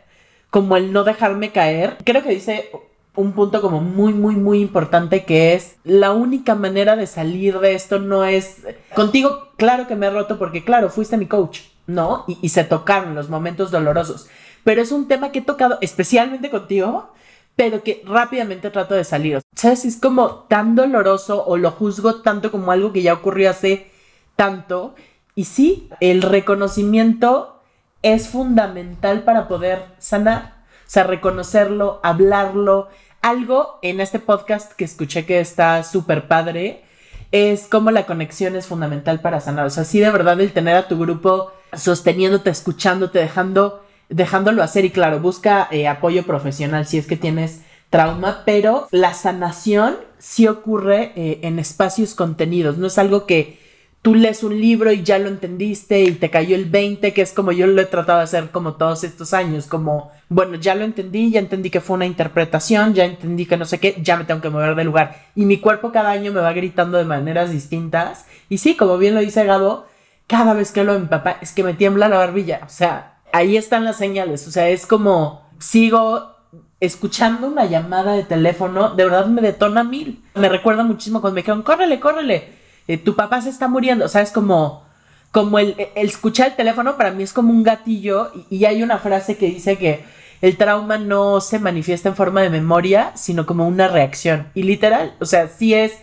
como el no dejarme caer. Creo que dice un punto como muy, muy, muy importante que es la única manera de salir de esto no es contigo, claro que me he roto porque claro, fuiste mi coach, ¿no? Y, y se tocaron los momentos dolorosos pero es un tema que he tocado especialmente contigo, pero que rápidamente trato de salir. ¿Sabes? Es como tan doloroso o lo juzgo tanto como algo que ya ocurrió hace tanto. Y sí, el reconocimiento es fundamental para poder sanar. O sea, reconocerlo, hablarlo. Algo en este podcast que escuché que está súper padre es como la conexión es fundamental para sanar. O sea, sí, de verdad, el tener a tu grupo sosteniéndote, escuchándote, dejando dejándolo hacer y claro, busca eh, apoyo profesional si es que tienes trauma, pero la sanación sí ocurre eh, en espacios contenidos, no es algo que tú lees un libro y ya lo entendiste y te cayó el 20, que es como yo lo he tratado de hacer como todos estos años, como, bueno, ya lo entendí, ya entendí que fue una interpretación, ya entendí que no sé qué, ya me tengo que mover de lugar. Y mi cuerpo cada año me va gritando de maneras distintas. Y sí, como bien lo dice Gabo, cada vez que hablo de mi papá es que me tiembla la barbilla, o sea, ahí están las señales. O sea, es como sigo escuchando una llamada de teléfono, de verdad me detona mil. Me recuerda muchísimo cuando me dijeron, córrele, córrele, eh, tu papá se está muriendo. O sea, es como, como el, escuchar el teléfono para mí es como un gatillo y, y hay una frase que dice que el trauma no se manifiesta en forma de memoria, sino como una reacción. Y literal, o sea, sí es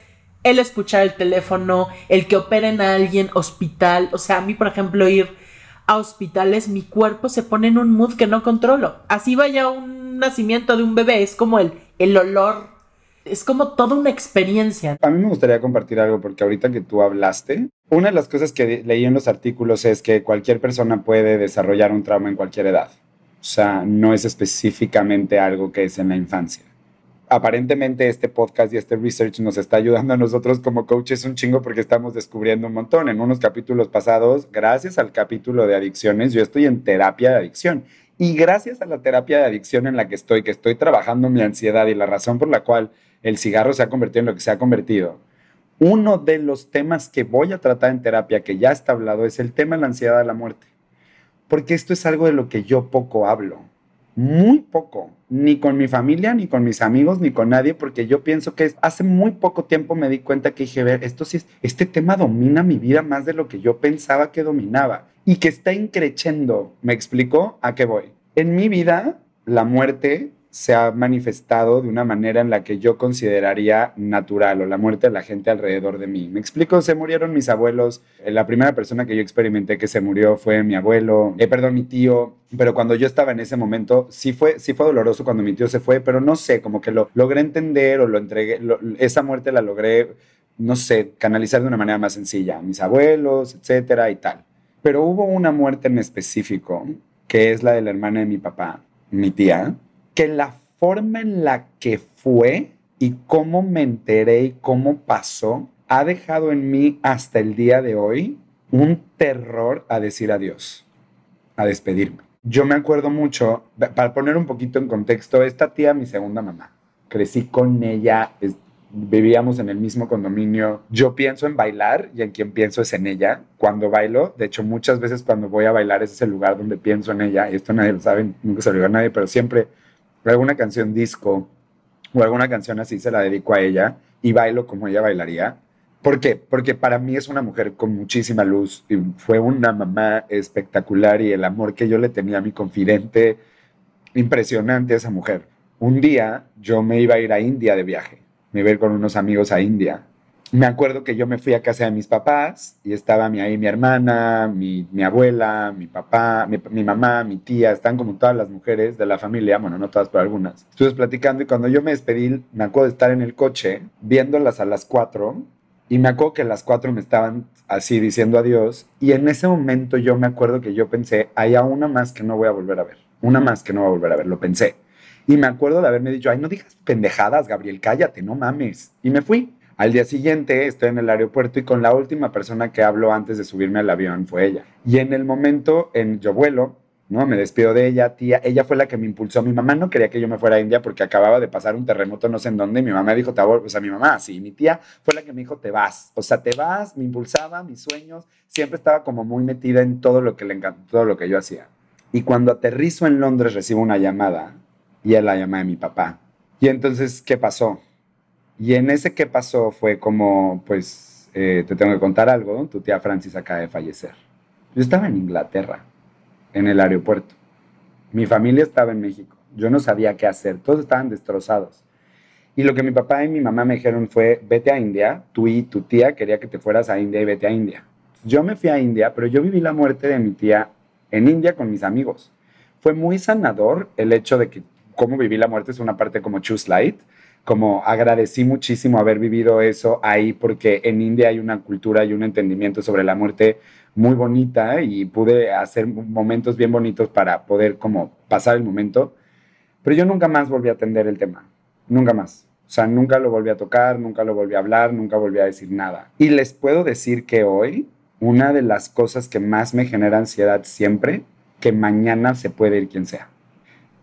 el escuchar el teléfono, el que operen a alguien, hospital. O sea, a mí, por ejemplo, ir a hospitales, mi cuerpo se pone en un mood que no controlo. Así vaya un nacimiento de un bebé, es como el, el olor, es como toda una experiencia. A mí me gustaría compartir algo porque ahorita que tú hablaste, una de las cosas que leí en los artículos es que cualquier persona puede desarrollar un trauma en cualquier edad. O sea, no es específicamente algo que es en la infancia aparentemente este podcast y este research nos está ayudando a nosotros como coaches un chingo porque estamos descubriendo un montón. En unos capítulos pasados, gracias al capítulo de adicciones, yo estoy en terapia de adicción. Y gracias a la terapia de adicción en la que estoy, que estoy trabajando mi ansiedad y la razón por la cual el cigarro se ha convertido en lo que se ha convertido, uno de los temas que voy a tratar en terapia, que ya está hablado, es el tema de la ansiedad de la muerte. Porque esto es algo de lo que yo poco hablo muy poco, ni con mi familia, ni con mis amigos, ni con nadie, porque yo pienso que hace muy poco tiempo me di cuenta que dije, ver, esto sí, este tema domina mi vida más de lo que yo pensaba que dominaba y que está increchendo. ¿Me explicó a qué voy? En mi vida, la muerte se ha manifestado de una manera en la que yo consideraría natural o la muerte de la gente alrededor de mí. Me explico, se murieron mis abuelos. Eh, la primera persona que yo experimenté que se murió fue mi abuelo, eh, perdón, mi tío. Pero cuando yo estaba en ese momento, sí fue, sí fue doloroso cuando mi tío se fue, pero no sé, como que lo logré entender o lo entregué, esa muerte la logré, no sé, canalizar de una manera más sencilla. Mis abuelos, etcétera y tal. Pero hubo una muerte en específico, que es la de la hermana de mi papá, mi tía, que la forma en la que fue y cómo me enteré y cómo pasó, ha dejado en mí hasta el día de hoy un terror a decir adiós, a despedirme. Yo me acuerdo mucho, para poner un poquito en contexto, esta tía, mi segunda mamá, crecí con ella, vivíamos en el mismo condominio. Yo pienso en bailar y en quien pienso es en ella. Cuando bailo, de hecho muchas veces cuando voy a bailar es el lugar donde pienso en ella. Y esto nadie lo sabe, nunca se lo digo a nadie, pero siempre alguna canción disco o alguna canción así se la dedico a ella y bailo como ella bailaría. ¿Por qué? Porque para mí es una mujer con muchísima luz y fue una mamá espectacular y el amor que yo le tenía a mi confidente, impresionante esa mujer. Un día yo me iba a ir a India de viaje, me iba con unos amigos a India me acuerdo que yo me fui a casa de mis papás y estaba mi, ahí mi hermana, mi, abuela, mi papá, mi, mamá, mi tía, están como todas las mujeres de la familia, bueno, no todas, pero algunas. Estuvimos platicando y cuando yo me despedí, me acuerdo de estar en el coche viéndolas a las cuatro y me acuerdo que las cuatro me estaban así diciendo adiós y en ese momento yo me acuerdo que yo pensé, hay una más que no voy a volver a ver, una más que no voy a volver a ver, lo pensé. Y me acuerdo de haberme dicho, ay, no digas pendejadas, Gabriel, cállate, no mames. Y me fui. Al día siguiente estoy en el aeropuerto y con la última persona que hablo antes de subirme al avión fue ella. Y en el momento, en yo vuelo, ¿no? Me despido de ella, tía. Ella fue la que me impulsó. Mi mamá no quería que yo me fuera a India porque acababa de pasar un terremoto no sé en dónde. mi mamá dijo, te O sea, mi mamá, sí. Mi tía fue la que me dijo, te vas. O sea, te vas, me impulsaba, mis sueños. Siempre estaba como muy metida en todo lo que le encantó, todo lo que yo hacía. Y cuando aterrizo en Londres recibo una llamada y es la llamada de mi papá. Y entonces, ¿qué pasó? Y en ese que pasó fue como, pues, eh, te tengo que contar algo, tu tía Francis acaba de fallecer. Yo estaba en Inglaterra, en el aeropuerto. Mi familia estaba en México. Yo no sabía qué hacer, todos estaban destrozados. Y lo que mi papá y mi mamá me dijeron fue, vete a India, tú y tu tía quería que te fueras a India y vete a India. Yo me fui a India, pero yo viví la muerte de mi tía en India con mis amigos. Fue muy sanador el hecho de que cómo viví la muerte es una parte como Choose Light, como agradecí muchísimo haber vivido eso ahí porque en India hay una cultura y un entendimiento sobre la muerte muy bonita y pude hacer momentos bien bonitos para poder como pasar el momento. Pero yo nunca más volví a atender el tema, nunca más. O sea, nunca lo volví a tocar, nunca lo volví a hablar, nunca volví a decir nada. Y les puedo decir que hoy una de las cosas que más me genera ansiedad siempre, que mañana se puede ir quien sea.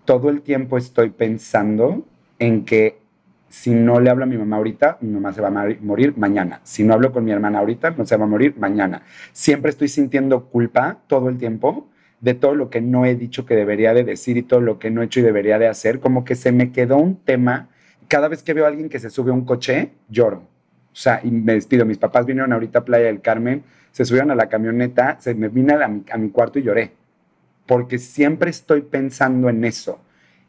Todo el tiempo estoy pensando en que si no le hablo a mi mamá ahorita, mi mamá se va a morir mañana. Si no hablo con mi hermana ahorita, no se va a morir mañana. Siempre estoy sintiendo culpa todo el tiempo de todo lo que no he dicho que debería de decir y todo lo que no he hecho y debería de hacer. Como que se me quedó un tema. Cada vez que veo a alguien que se sube a un coche, lloro. O sea, y me despido. Mis papás vinieron ahorita a Playa del Carmen, se subieron a la camioneta, se me vine a, a mi cuarto y lloré. Porque siempre estoy pensando en eso.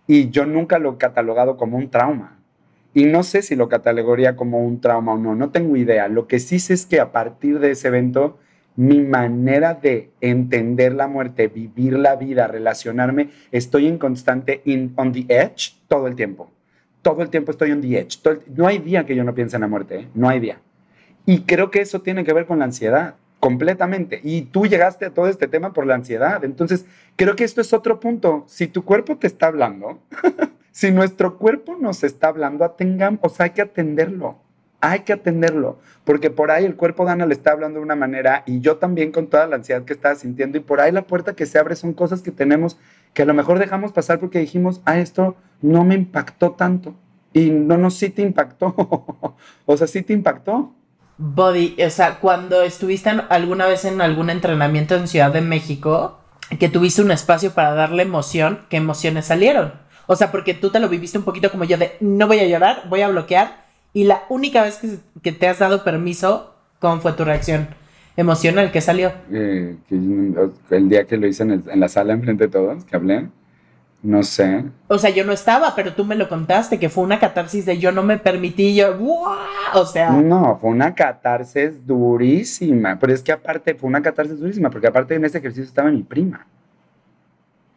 Y yo nunca lo he catalogado como un trauma y no sé si lo catalogaría como un trauma o no, no tengo idea. Lo que sí sé es que a partir de ese evento, mi manera de entender la muerte, vivir la vida, relacionarme, estoy en constante on the edge todo el tiempo. Todo el tiempo estoy on the edge. no hay día que yo no piense en la muerte, ¿eh? no hay día. Y creo que eso tiene que ver con la ansiedad, completamente. Y tú llegaste a todo este tema por la ansiedad. Entonces, creo que esto es otro punto. Si tu cuerpo te está hablando, [LAUGHS] Si nuestro cuerpo nos está hablando, atengamos, o sea, hay que atenderlo. Hay que atenderlo, porque por ahí el cuerpo Dana le está hablando de una manera y yo también con toda la ansiedad que estaba sintiendo y por ahí la puerta que se abre son cosas que tenemos que a lo mejor dejamos pasar porque dijimos, ah, esto no me impactó tanto. Y no, no, sí te impactó. [LAUGHS] o sea, sí te impactó. Body, o sea, cuando estuviste alguna vez en algún entrenamiento en Ciudad de México, que tuviste un espacio para darle emoción, ¿qué emociones salieron? O sea, porque tú te lo viviste un poquito como yo de no voy a llorar, voy a bloquear. Y la única vez que, te has dado permiso, ¿cómo fue tu reacción emocional que salió? Eh, el día que lo hice en, la sala enfrente de todos, que hablé. No sé. O sea, yo no estaba, pero tú me lo contaste, que fue una catarsis de yo no me permití, yo, O sea. No, fue una catarsis durísima. Pero es que aparte, fue una catarsis durísima, porque aparte en ese ejercicio estaba mi prima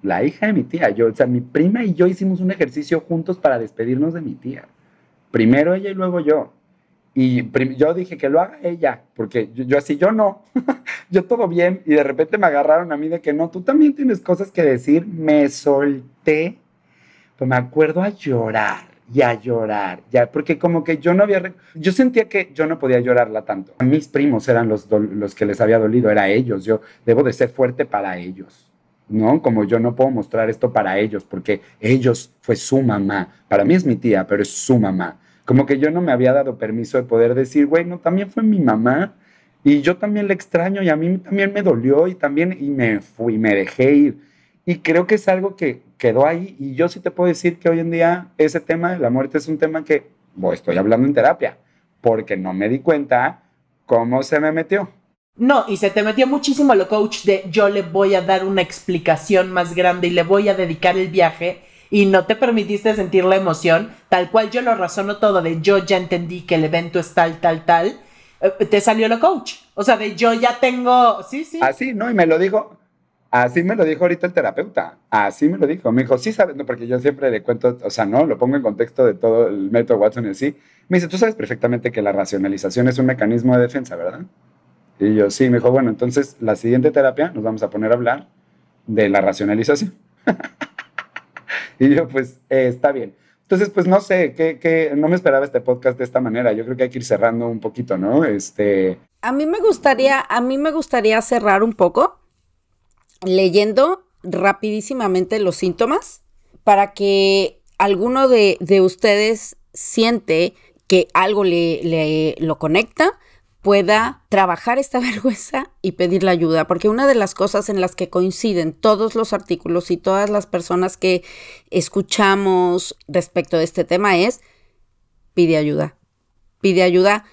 la hija de mi tía. Yo, o sea, mi prima y yo hicimos un ejercicio juntos para despedirnos de mi tía. Primero ella y luego yo. Y yo dije que lo haga ella, porque yo, así, yo no, [LAUGHS] yo todo bien. Y de repente me agarraron a mí de que no, tú también tienes cosas que decir. Me solté, pues me acuerdo a llorar. y a llorar, ya, porque como que yo no había, yo sentía que yo no podía llorarla tanto. Mis primos eran los, los que les había dolido, era ellos, yo debo de ser fuerte para ellos. ¿No? Como yo no puedo mostrar esto para ellos, porque ellos fue su mamá. Para mí es mi tía, pero es su mamá. Como que yo no me había dado permiso de poder decir, bueno, también fue mi mamá y yo también le extraño y a mí también me dolió y también y me fui, me dejé ir. Y creo que es algo que quedó ahí y yo sí te puedo decir que hoy en día ese tema de la muerte es un tema que bueno, estoy hablando en terapia, porque no me di cuenta cómo se me metió. No, y se te metió muchísimo lo coach de yo le voy a dar una explicación más grande y le voy a dedicar el viaje y no te permitiste sentir la emoción, tal cual yo lo razono todo de yo ya entendí que el evento es tal, tal, tal, eh, te salió lo coach. O sea, de yo ya tengo, sí, sí. Así, ¿no? Y me lo dijo, así me lo dijo ahorita el terapeuta, así me lo dijo. Me dijo, sí, sabes, no, porque yo siempre le cuento, o sea, no, lo pongo en contexto de todo el método Watson y así. Me dice, tú sabes perfectamente que la racionalización es un mecanismo de defensa, ¿verdad? Y yo, sí, me dijo, bueno, entonces la siguiente terapia nos vamos a poner a hablar de la racionalización. [LAUGHS] y yo, pues, eh, está bien. Entonces, pues no sé, que, no me esperaba este podcast de esta manera. Yo creo que hay que ir cerrando un poquito, ¿no? Este. A mí me gustaría, a mí me gustaría cerrar un poco leyendo rapidísimamente los síntomas para que alguno de, de ustedes siente que algo le, le, lo conecta pueda trabajar esta [LAUGHS] vergüenza y pedir la ayuda, porque una de las cosas en las que coinciden todos los artículos y todas las personas que escuchamos respecto de este tema es pide ayuda. Pide ayuda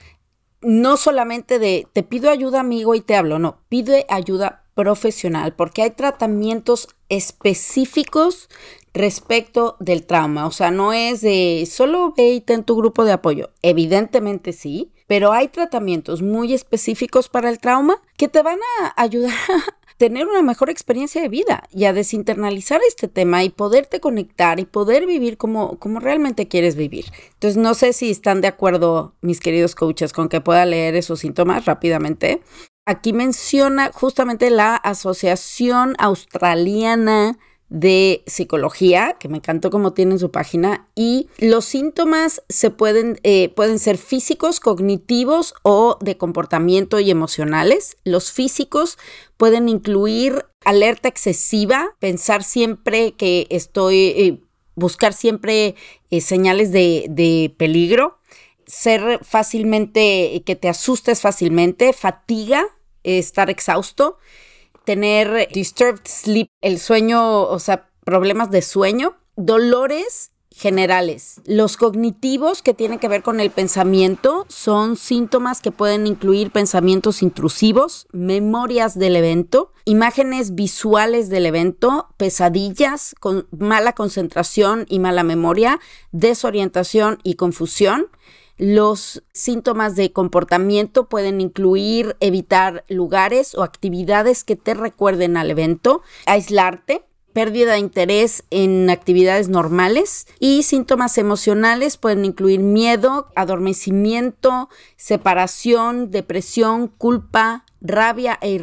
no solamente de te pido ayuda amigo y te hablo, no, pide ayuda profesional, porque hay tratamientos específicos respecto del trauma, o sea, no es de solo ve en tu grupo de apoyo, evidentemente sí, pero hay tratamientos muy específicos para el trauma que te van a ayudar [LAUGHS] a tener una mejor experiencia de vida y a desinternalizar este tema y poderte conectar y poder vivir como, como realmente quieres vivir. Entonces, no sé si están de acuerdo, mis queridos coaches, con que pueda leer esos síntomas rápidamente. Aquí menciona justamente la Asociación Australiana de psicología, que me encantó como tienen su página, y los síntomas se pueden, eh, pueden ser físicos, cognitivos o de comportamiento y emocionales. Los físicos pueden incluir alerta excesiva, pensar siempre que estoy, eh, buscar siempre eh, señales de, de peligro, ser fácilmente, que te asustes fácilmente, fatiga, estar exhausto, tener disturbed sleep, el sueño, o sea, problemas de sueño, dolores generales. Los cognitivos que tienen que ver con el pensamiento son síntomas que pueden incluir pensamientos intrusivos, memorias del evento, imágenes visuales del evento, pesadillas con mala concentración y mala memoria, desorientación y confusión, los síntomas de comportamiento pueden incluir evitar lugares o actividades que te recuerden al evento, aislarte, pérdida de interés en actividades normales y síntomas emocionales pueden incluir miedo, adormecimiento, separación, depresión, culpa, rabia e,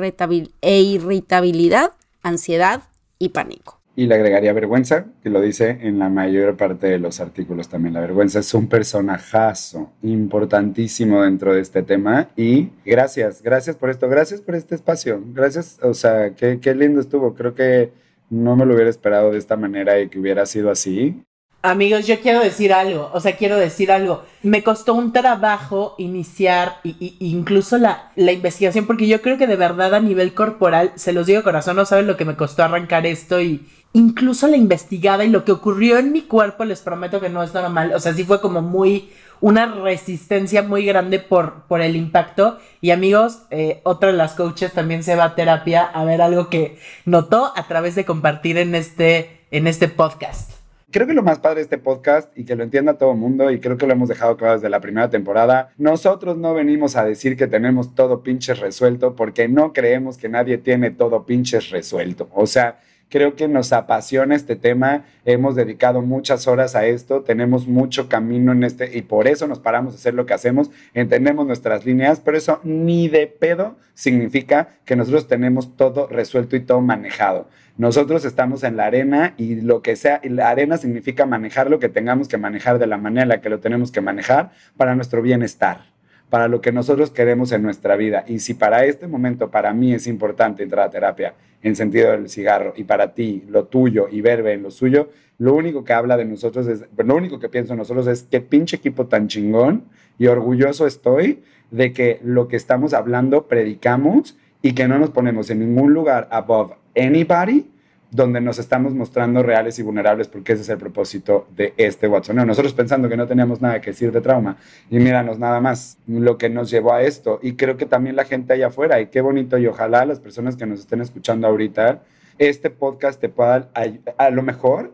e irritabilidad, ansiedad y pánico y le agregaría vergüenza, que lo dice en la mayor parte de los artículos también. La vergüenza es un personajazo importantísimo dentro de este tema y gracias, gracias por esto, gracias por este espacio, gracias, o sea, qué, qué lindo estuvo, creo que no me lo hubiera esperado de esta manera y que hubiera sido así. Amigos, yo quiero decir algo, o sea, quiero decir algo. Me costó un trabajo iniciar y, incluso la, la, investigación, porque yo creo que de verdad a nivel corporal, se los digo corazón, no saben lo que me costó arrancar esto y, incluso la investigada y lo que ocurrió en mi cuerpo, les prometo que no es normal. O sea, sí fue como muy, una resistencia muy grande por, por el impacto. Y amigos, eh, otra de las coaches también se va a terapia a ver algo que notó a través de compartir en este, en este podcast. Creo que lo más padre de este podcast y que lo entienda todo el mundo y creo que lo hemos dejado claro desde la primera temporada, nosotros no venimos a decir que tenemos todo pinches resuelto porque no creemos que nadie tiene todo pinches resuelto. O sea, Creo que nos apasiona este tema, hemos dedicado muchas horas a esto, tenemos mucho camino en este y por eso nos paramos a hacer lo que hacemos, entendemos nuestras líneas, pero eso ni de pedo significa que nosotros tenemos todo resuelto y todo manejado. Nosotros estamos en la arena y lo que sea, y la arena significa manejar lo que tengamos que manejar de la manera en la que lo tenemos que manejar para nuestro bienestar, para lo que nosotros queremos en nuestra vida. Y si para este momento, para mí es importante entrar a terapia en sentido del cigarro y para ti lo tuyo y Verbe en lo suyo, lo único que habla de nosotros es, lo único que pienso en nosotros es qué pinche equipo tan chingón y orgulloso estoy de que lo que estamos hablando predicamos y que no nos ponemos en ningún lugar above anybody donde nos estamos mostrando reales y vulnerables porque ese es el propósito de este Watson. Nosotros pensando que no teníamos nada que decir de trauma y míranos nada más lo que nos llevó a esto y creo que también la gente allá afuera y qué bonito y ojalá las personas que nos estén escuchando ahorita este podcast te pueda a lo mejor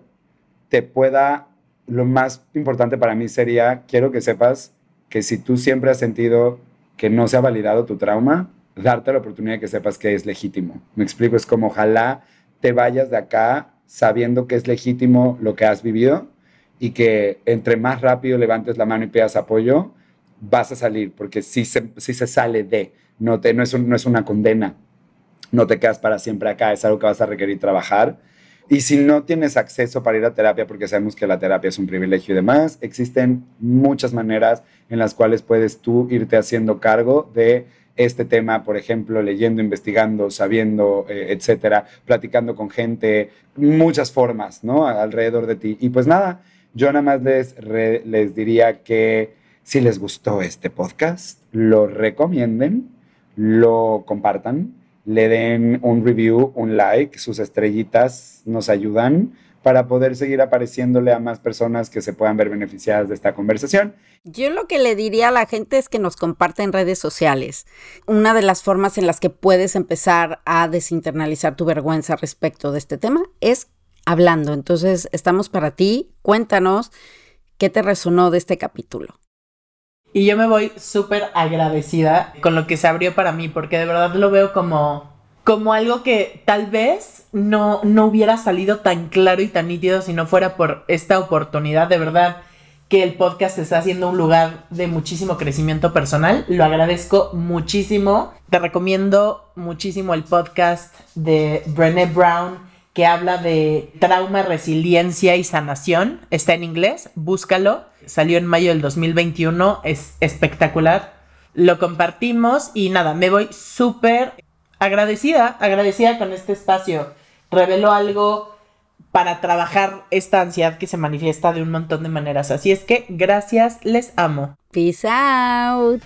te pueda lo más importante para mí sería quiero que sepas que si tú siempre has sentido que no se ha validado tu trauma darte la oportunidad de que sepas que es legítimo. Me explico, es como ojalá te vayas de acá sabiendo que es legítimo lo que has vivido y que entre más rápido levantes la mano y pidas apoyo, vas a salir, porque si se, si se sale de, no, te, no, es no es una condena, no te quedas para siempre acá, es algo que vas a requerir trabajar. Y si no tienes acceso para ir a terapia, porque sabemos que la terapia es un privilegio y demás, existen muchas maneras en las cuales puedes tú irte haciendo cargo de este tema, por ejemplo, leyendo, investigando, sabiendo, eh, etcétera, platicando con gente, muchas formas, ¿no? Alrededor de ti. Y pues nada, yo nada más les, les diría que si les gustó este podcast, lo recomienden, lo compartan, le den un review, un like, sus estrellitas nos ayudan para poder seguir apareciéndole a más personas que se puedan ver beneficiadas de esta conversación. Yo lo que le diría a la gente es que nos comparte en redes sociales. Una de las formas en las que puedes empezar a desinternalizar tu vergüenza respecto de este tema es hablando. Entonces, estamos para ti. Cuéntanos qué te resonó de este capítulo. Y yo me voy súper agradecida con lo que se abrió para mí, porque de verdad lo veo como como algo que tal vez no, no hubiera salido tan claro y tan nítido si no fuera por esta oportunidad. De verdad que el podcast está haciendo un lugar de muchísimo crecimiento personal. Lo agradezco muchísimo. Te recomiendo muchísimo el podcast de Brené Brown que habla de trauma, resiliencia y sanación. Está en inglés, búscalo. Salió en mayo del 2021, es espectacular. Lo compartimos y nada, me voy súper agradecida, agradecida con este espacio. Reveló algo para trabajar esta ansiedad que se manifiesta de un montón de maneras. Así es que gracias, les amo. Peace out.